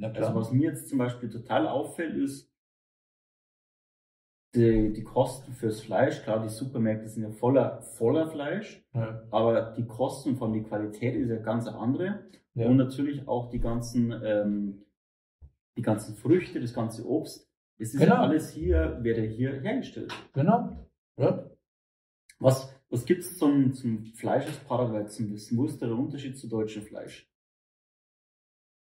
Also was mir jetzt zum Beispiel total auffällt, ist die, die Kosten fürs Fleisch. Klar, die Supermärkte sind ja voller, voller Fleisch, ja. aber die Kosten von die Qualität ist ja ganz andere. Ja. Und natürlich auch die ganzen, ähm, die ganzen Früchte, das ganze Obst. Es ist Genau. ja alles hier, wird ja hier hergestellt. Genau. Ja. Was, was gibt es zum, zum Fleisch aus Paraguay zum Wissen? Wo ist der Unterschied zu deutschem Fleisch?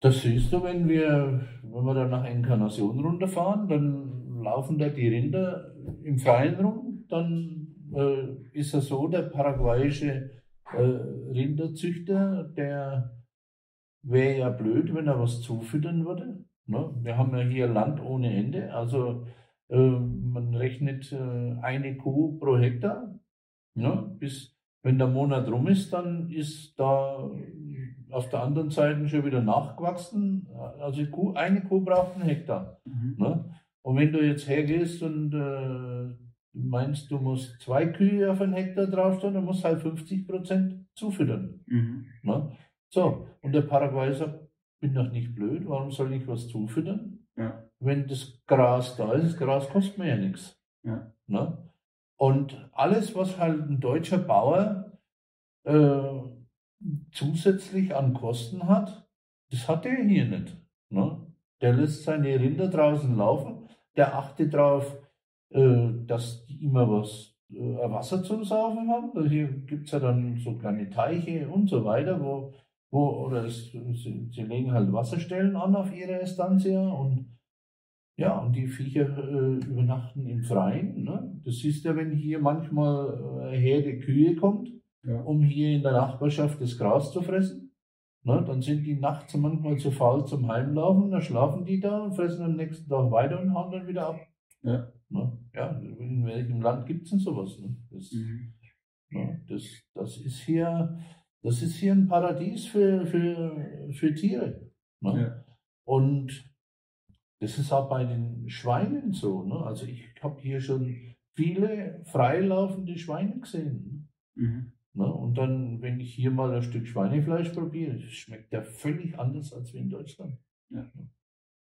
Das siehst du, wenn wir, wenn wir dann nach Enkarnation runterfahren, dann laufen da die Rinder im Freien rum. Dann äh, ist es so, der paraguayische äh, Rinderzüchter, der wäre ja blöd, wenn er was zufüttern würde. Ne? Wir haben ja hier Land ohne Ende. Also äh, man rechnet äh, eine Kuh pro Hektar. Ne? Bis, wenn der Monat rum ist, dann ist da auf der anderen Seite schon wieder nachgewachsen. Also eine Kuh braucht einen Hektar. Ne? Und wenn du jetzt hergehst und äh, meinst, du musst zwei Kühe auf einen Hektar draufstellen, dann musst du halt 50 Prozent zufüttern. Mhm. Ne? So, und der Paraguay sagt, bin doch nicht blöd, warum soll ich was zufüttern? Ja. Wenn das Gras da ist, das Gras kostet mir ja nichts. Ja. Ne? Und alles, was halt ein deutscher Bauer äh, zusätzlich an Kosten hat, das hat er hier nicht. Ne? Der lässt seine Rinder draußen laufen, der achtet darauf, äh, dass die immer was äh, Wasser zum Saufen haben. Also hier gibt es ja dann so kleine Teiche und so weiter, wo, wo oder es, sie, sie legen halt Wasserstellen an auf ihre Estancia und ja, und die Viecher äh, übernachten im Freien. Ne? Das siehst du, wenn hier manchmal äh, eine Herde Kühe kommt, Ja. um hier in der Nachbarschaft das Gras zu fressen. Ne? Dann sind die nachts manchmal zu faul zum Heimlaufen, dann schlafen die da und fressen am nächsten Tag weiter und hauen dann wieder ab. Ja. Ne? Ja, in welchem Land gibt es denn sowas? Ne? Das, Mhm. ne? das, das, ist hier, das ist hier ein Paradies für, für, für Tiere. Ne? Ja. Und das ist auch bei den Schweinen so. Ne? Also ich habe hier schon viele freilaufende Schweine gesehen. Mhm. Ne? Und dann, wenn ich hier mal ein Stück Schweinefleisch probiere, das schmeckt ja völlig anders als in Deutschland. Ja.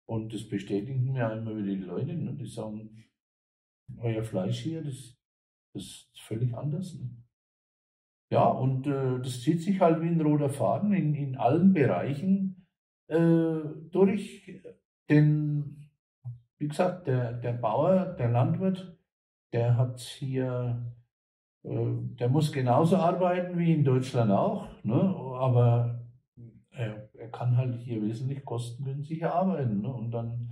Und das bestätigen mir immer wieder die Leute, ne? die sagen, euer Fleisch hier, das, das ist völlig anders. Ne? Ja, und äh, das zieht sich halt wie ein roter Faden in, in allen Bereichen äh, durch. Denn, wie gesagt, der, der Bauer, der Landwirt, der hat hier, äh, der muss genauso arbeiten wie in Deutschland auch, ne? aber er, er kann halt hier wesentlich kostengünstiger arbeiten. Ne? Und dann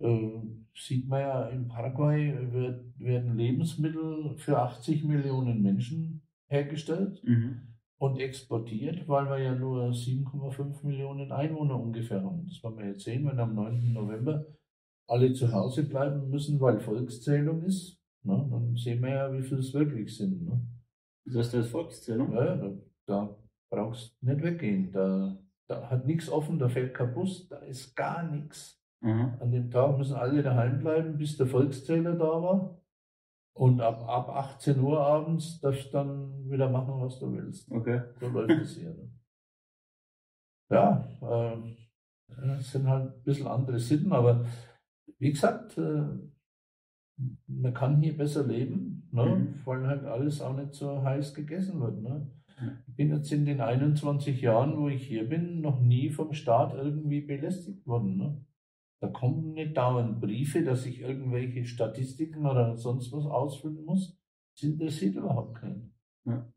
äh, sieht man ja, in Paraguay wird, werden Lebensmittel für 80 Millionen Menschen hergestellt Mhm. Und exportiert, weil wir ja nur 7,5 Millionen Einwohner ungefähr haben. Das werden wir jetzt sehen, wenn am 9. November alle zu Hause bleiben müssen, weil Volkszählung ist. Ne? Dann sehen wir ja, wie viel es wirklich sind. Ne? Das ist das Volkszählung? Ja, da, da brauchst du nicht weggehen. Da, da hat nichts offen, da fährt kein Bus, da ist gar nichts. Mhm. An dem Tag müssen alle daheim bleiben, bis der Volkszähler da war. Und ab, ab 18 Uhr abends darfst du dann wieder machen, was du willst. Okay. So läuft es hier. Ne? Ja, äh, das sind halt ein bisschen andere Sitten, aber wie gesagt, äh, man kann hier besser leben, ne? Mhm. weil halt alles auch nicht so heiß gegessen wird. Ne? Ich bin jetzt in den 21 Jahren, wo ich hier bin, noch nie vom Staat irgendwie belästigt worden. Ne? Da kommen nicht dauernd Briefe, dass ich irgendwelche Statistiken oder sonst was ausfüllen muss. Das interessiert überhaupt keinen. Ja.